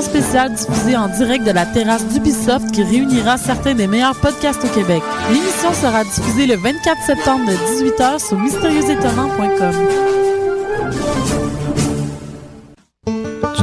spéciale diffusée en direct de la terrasse d'Ubisoft qui réunira certains des meilleurs podcasts au Québec. L'émission sera diffusée le 24 septembre de 18h sur mystérieuxétonnant.com.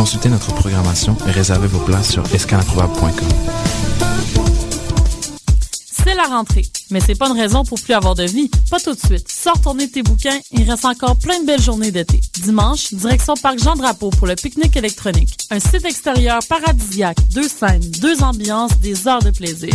Consultez notre programmation et réservez vos places sur escaleimprobable.com. C'est la rentrée, mais c'est pas une raison pour plus avoir de vie. Pas tout de suite. Sors tourner tes bouquins, il reste encore plein de belles journées d'été. Dimanche, direction Parc Jean-Drapeau pour le pique-nique électronique. Un site extérieur paradisiaque, deux scènes, deux ambiances, des heures de plaisir.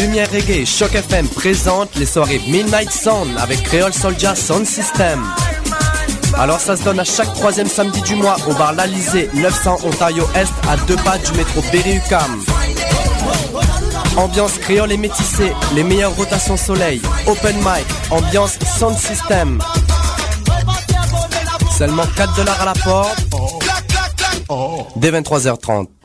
Lumière Reggae et Choc FM présentent les soirées Midnight Sound avec Creole Soldier Sound System. Alors ça se donne à chaque troisième samedi du mois au bar L'Alizé, 900 Ontario Est, à deux pas du métro Berry-UQAM. Ambiance créole et métissée, les meilleures rotations soleil, open mic, ambiance sound system. Seulement 4 dollars à la porte. Dès 23h30.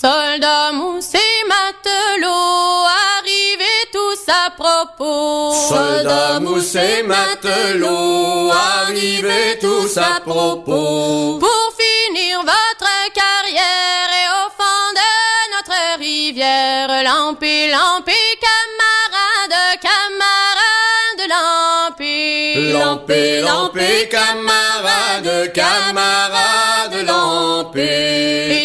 Soldats, mousse et matelots, arrivez tous à propos. Soldats, mousse et matelots, arrivez tous à propos. Pour finir votre carrière et au fond de notre rivière, lampé, lampé, camarades, camarades, lampé. Lampé, lampé, camarades, camarades, lampé.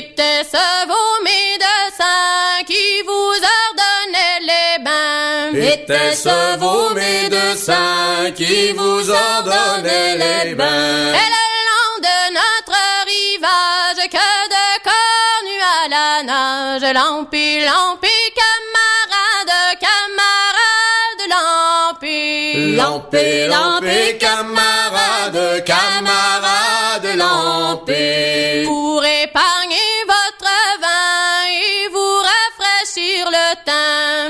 Était-ce vos médecins qui vous ordonnaient les bains? Et le long de notre rivage, que de cornues à la nage, lampi, lampi, camarades, camarades, lampi. Lampé, lampé, camarades, camarades, lampé.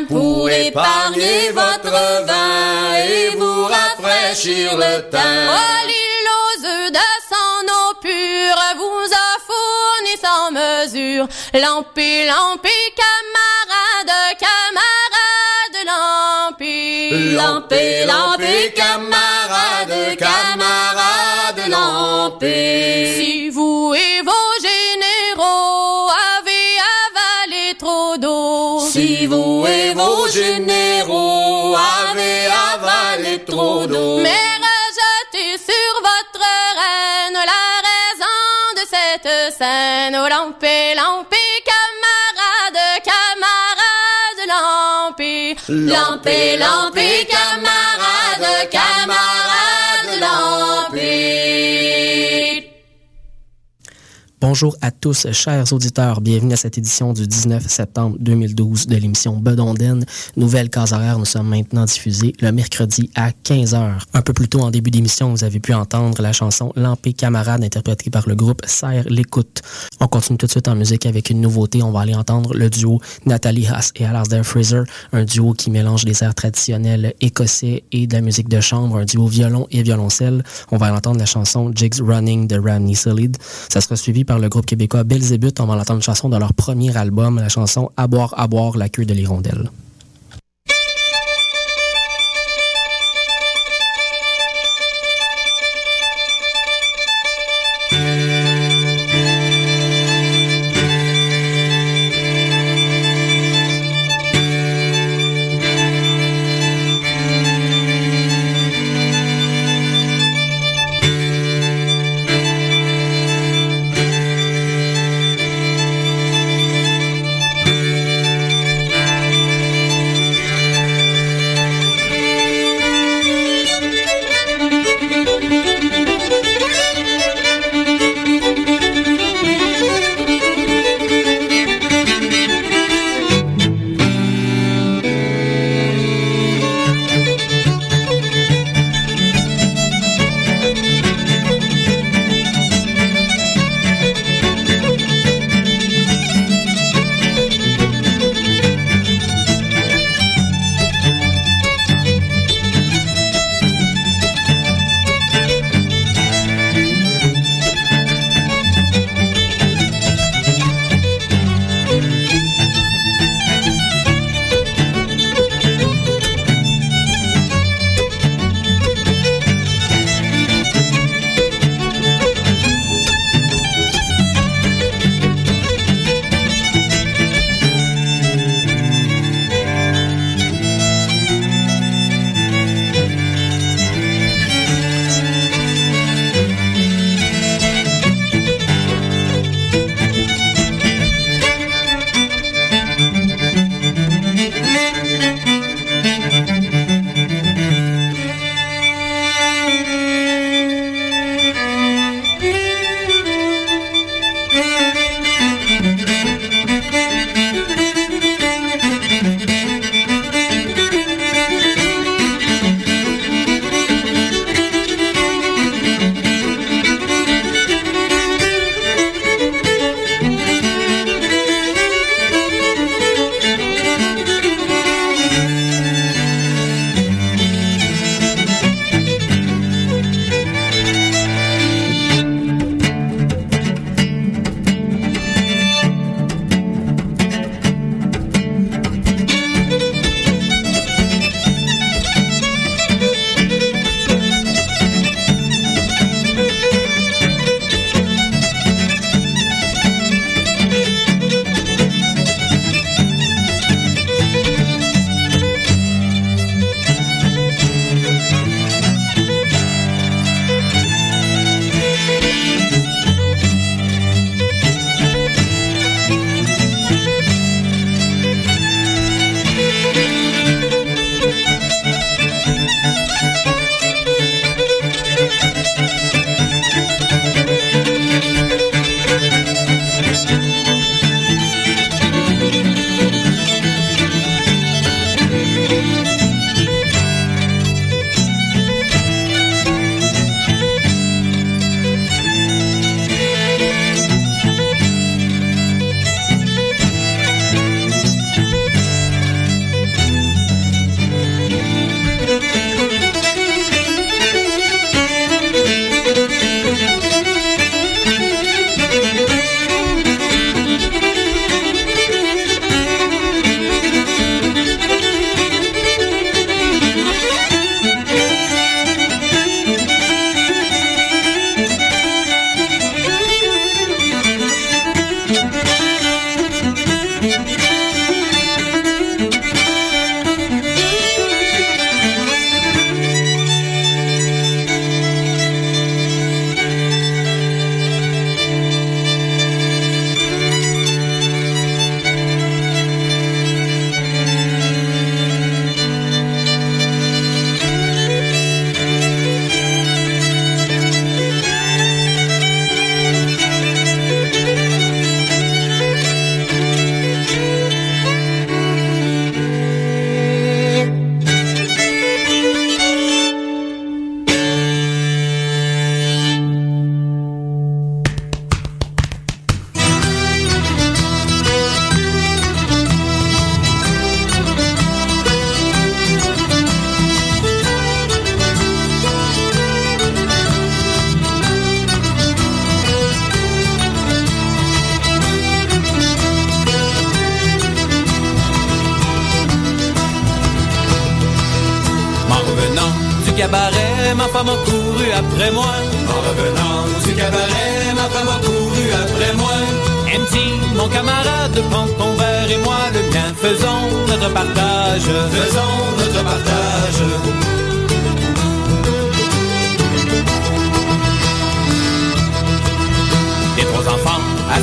Pour épargner votre vin et vous rafraîchir le teint. Oh, l'île aux œufs de son eau pure vous a fourni sans mesure. Lampi, lampi, camarades, camarades, lampi. Lampé, lampé, camarades, lampé, lampé, camarades, camarades, lampé. Lampé, lampé, camarades, camarades, Bonjour à tous, chers auditeurs. Bienvenue à cette édition du 19 septembre 2012 de l'émission Bedonden. Nouvelle case horaire, nous sommes maintenant diffusés le mercredi à 15h. Un peu plus tôt en début d'émission, vous avez pu entendre la chanson Lampé Camarade interprétée par le groupe Serre l'écoute. On continue tout de suite en musique avec une nouveauté. On va aller entendre le duo Nathalie Haas et Alasdair Fraser, un duo qui mélange des airs traditionnels écossais et de la musique de chambre, un duo violon et violoncelle. On va entendre la chanson Jigs Running de Ramney Solid. Ça sera suivi par le groupe québécois Belzébuth. On va une chanson de leur premier album, la chanson À boire, à boire, la queue de l'hirondelle.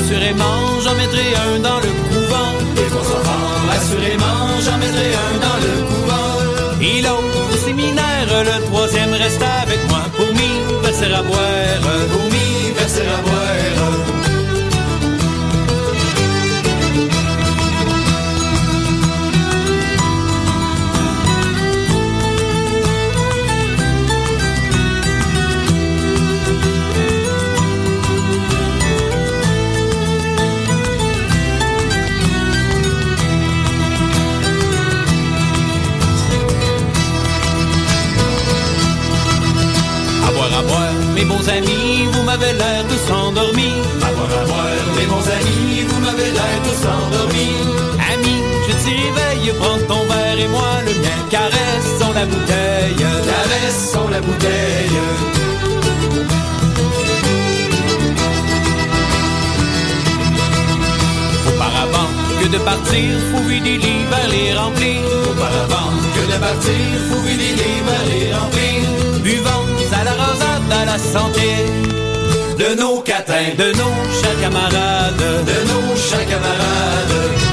Assurément, j'en mettrai un dans le couvent. Les trois enfants, assurément, j'en mettrai un dans le couvent. Il au séminaire, le troisième reste avec moi pour m'y verser à boire. Pour m'y verser à boire. Bons amis, vous m'avez l'air tous endormis. À boire, à boire, mes bons amis, vous m'avez l'air tous endormis. Amis, je t'y réveille, prends ton verre et moi le mien. Caressons la bouteille, caressons la bouteille. Auparavant que de partir, fouiller des livres les remplir. Auparavant que de partir, fouiller des livres les remplir. Buvons à la santé de nos catins, de nos chers camarades, de nos chers camarades.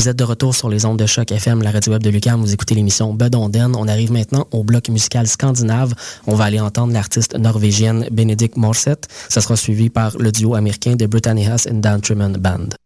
Vous êtes de retour sur les ondes de choc FM, la radio web de Lucam. Vous écoutez l'émission Bedonden. On arrive maintenant au bloc musical scandinave. On va aller entendre l'artiste norvégienne Benedict Morset. Ça sera suivi par le duo américain de Britannias and Down Band.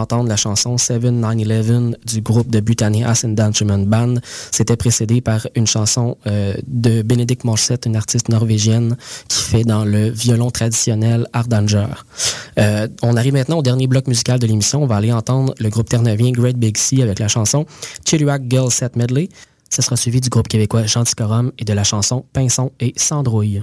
d'entendre la chanson 7911 du groupe de Butania Ascendant Human Band. C'était précédé par une chanson euh, de Bénédicte Morissette, une artiste norvégienne qui fait dans le violon traditionnel Hardanger. Euh, on arrive maintenant au dernier bloc musical de l'émission. On va aller entendre le groupe ternevien Great Big Sea avec la chanson Chilliwack Girl Set Medley. Ce sera suivi du groupe québécois Chanticorum et de la chanson Pinson et Sandrouille.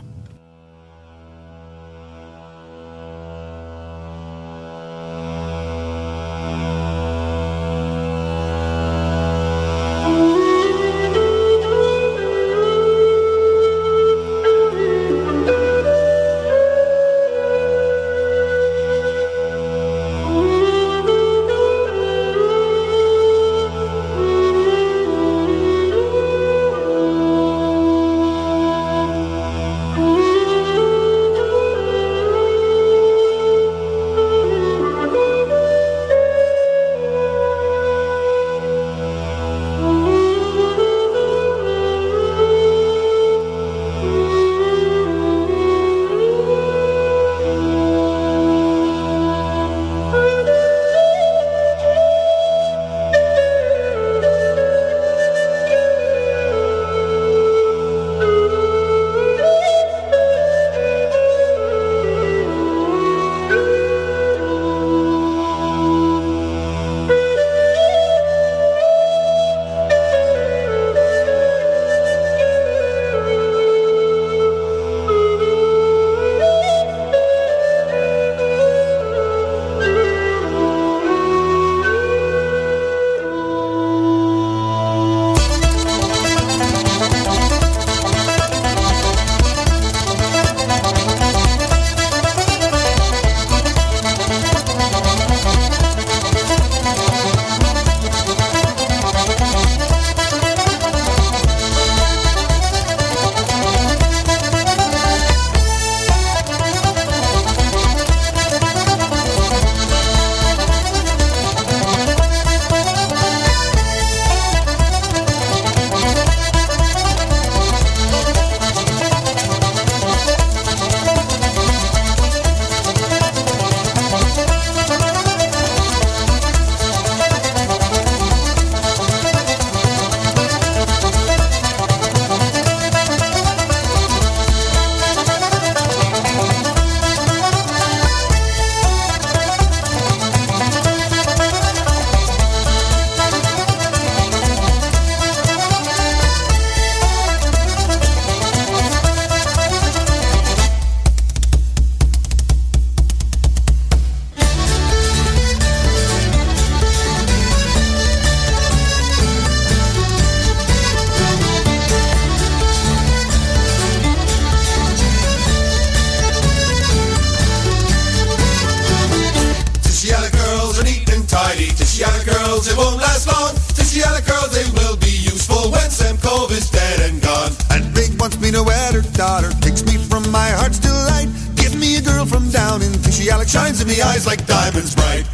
in the eyes like diamonds bright.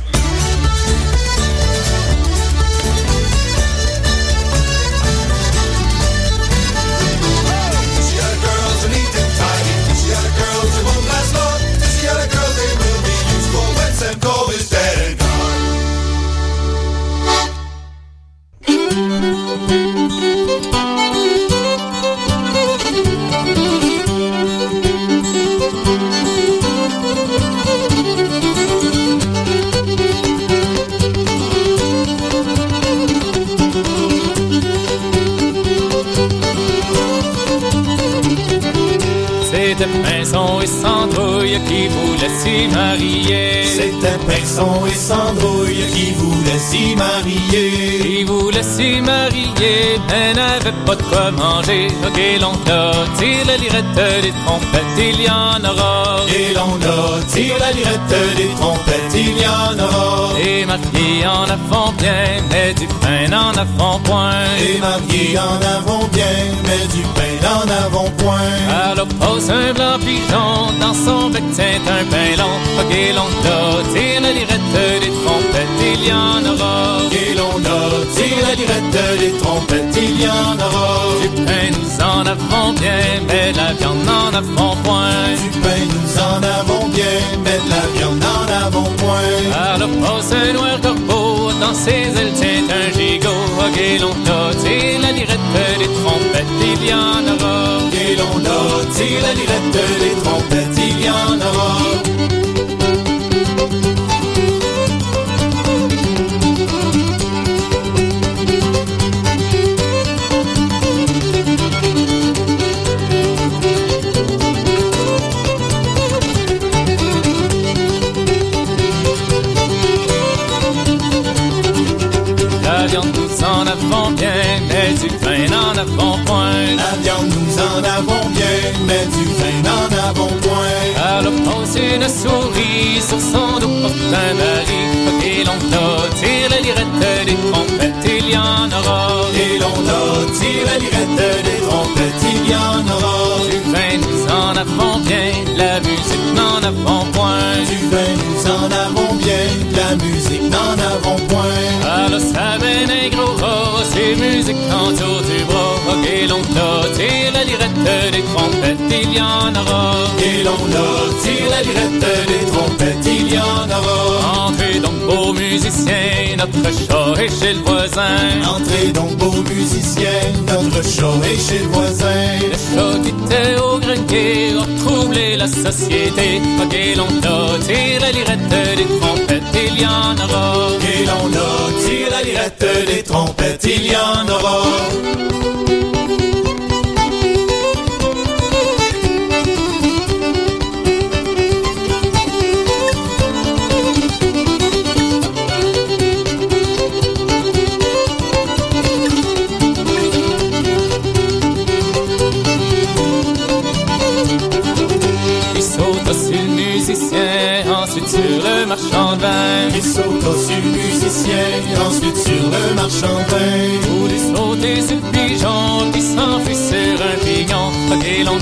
sandrouille qui laisse s'y marier. C'est un Persan et Sandrouille qui vous laisse s'y marier s'est mariée, mais n'avait pas de quoi manger. Ok, l'on a, tire la lirette des trompettes, il y en aura. Et l'on a, tire la lirette des trompettes, il y en aura. Et mariés en avant bien, mais du pain en avant point. Et mariés en avant bien, mais du pain en avant point. Alors pose un blanc pigeon, dans son bec tient un pain long. Ok, l'on a, tire la lirette des trompettes, il y en aura en a. Tire la lirette, les trompettes, il y en aura. Du pain, nous en avons bien, mais de la viande n'en avons point. Du pain, nous en avons bien, mais de la viande n'en avons point. Par le poste noir corbeau, dans ses ailes tient un gigot. Guélon là, tire la lirette, les trompettes, il y en aura. Guélon là, tire la lirette, les trompettes. Une souris sur son dos porte un mari. Et l'on tire la lirette des trompettes, il y en aura. Et l'on tire la lirette des trompettes, il y en aura. Du vin nous en avons bien, la musique n'en avons point. Du vin nous en avons bien, la musique n'en avons point. Alors ça gros rat, c'est musique autour du bras. Et l'on tire la lirette des trompettes, il y en aura. Et l'on tire la lirette des trompettes, il y en aura. Entrez donc, beaux musiciens, notre chat est chez le voisin. Entrez donc, beaux musiciens, notre chat est chez le voisin. Le chat qui était au grenier a troublé la société. Et l'on tire la lirette des trompettes, il y en aura. Et l'on tire la lirette des trompettes, il y en aura. Marchand de vin. Il saute sur le musicien, ensuite sur le marchand de vin. Voulu sauter sur le pigeon qui s'enfuit sur un pignon. Et l'on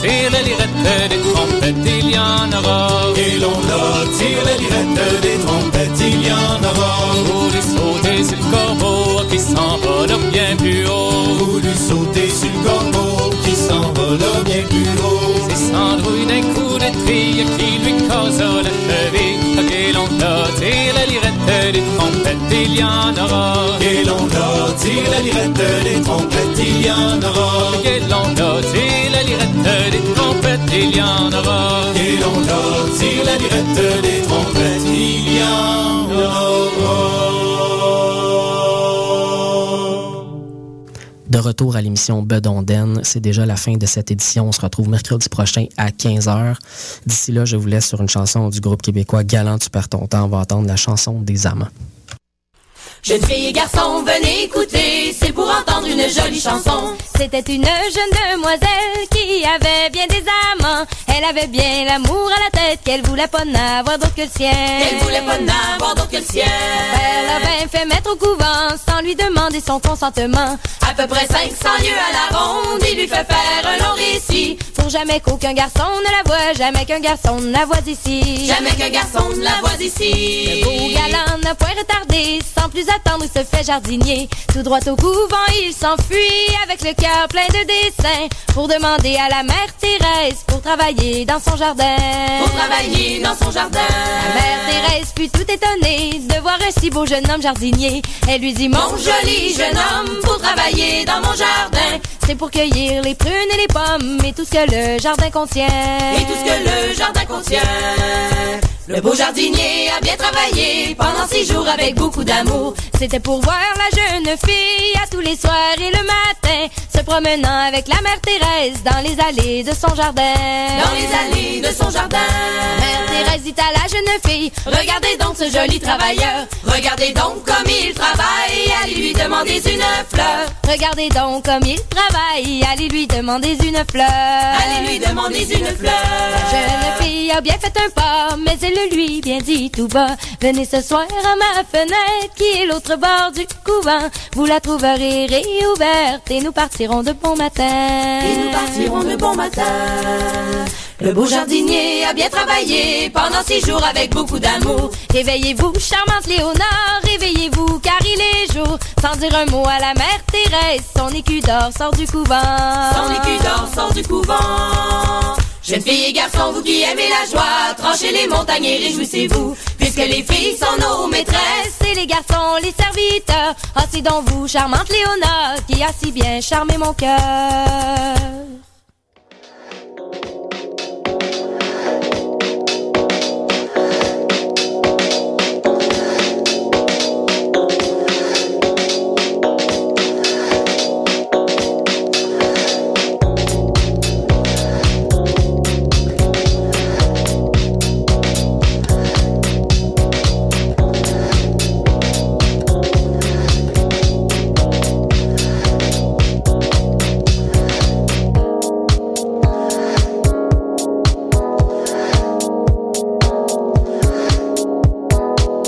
tire la lirette des trompettes, il y en aura. Et l'on tire la lirette des trompettes, il y en aura. Voulu sauter sur le corbeau qui s'envole bien plus haut. Voulu sauter sur le corbeau qui s'envole bien plus haut. C'est s'endrouille d'un coup de trille qui lui cause la cheville. Et l'on tire la lirette des trompettes, il y en aura. Et l'on tire la lirette des trompettes, il y en aura. Et l'on tire la lirette des trompettes, il y en aura. Et l'on tire la lirette des trompettes, il y en aura. De retour à l'émission Bedonden, c'est déjà la fin de cette édition. On se retrouve mercredi prochain à 15h. D'ici là, je vous laisse sur une chanson du groupe québécois Galant, tu perds ton temps. On va entendre la chanson des amants. Et venez écouter, c'est pour entendre une jolie chanson. C'était une jeune demoiselle qui avait bien des amants. Elle avait bien l'amour à la tête qu'elle voulait pas n'avoir d'autre que le sien. Elle voulait pas n'avoir d'autre que le sien. Elle avait fait mettre au couvent sans lui demander son consentement. À peu près 500 lieues à la ronde, il lui fait faire un long récit. Pour jamais qu'aucun garçon ne la voie, jamais qu'un garçon ne la voie ici. Jamais qu'un garçon ne la voie ici. Le beau galant n'a point retardé, sans plus attendre, il se fait jardinier. Tout droit au couvent, il s'enfuit avec le cœur plein de dessins pour demander à la mère Thérèse pour travailler dans son jardin. Pour travailler dans son jardin. La mère Thérèse fut tout étonnée de voir un si beau jeune homme jardinier. Elle lui dit Mon joli jeune homme, pour travailler dans mon jardin. C'est pour cueillir les prunes et les pommes et tout ce que le jardin contient. Et tout ce que le jardin contient. Le beau jardinier a bien travaillé pendant six jours avec beaucoup d'amour. C'était pour voir la jeune fille à tous les soirs et le matin, se promenant avec la mère Thérèse dans les allées de son jardin. Dans les allées de son jardin. Mère Thérèse dit à la jeune fille, regardez donc ce joli travailleur. Regardez donc comme il travaille. Allez lui demander une fleur. Regardez donc comme il travaille. Allez lui demander une fleur. Allez lui demander une fleur. La jeune fille a bien fait un pas, mais elle lui bien dit tout bas. Venez ce soir à ma fenêtre qui est l'autre bord du couvent. Vous la trouverez réouverte et nous partirons de bon matin. Et nous partirons de bon matin. Le beau jardinier a bien travaillé pendant six jours avec beaucoup d'amour. Réveillez-vous, charmante Léonard, réveillez-vous car il est. Sans dire un mot à la mère Thérèse, son écu d'or sort du couvent. Son écu d'or sort du couvent. Jeunes filles et garçons, vous qui aimez la joie, tranchez les montagnes et réjouissez-vous, puisque les filles sont nos maîtresses. Et les garçons, les serviteurs, ah c'est dans vous, charmante Léona, qui a si bien charmé mon cœur.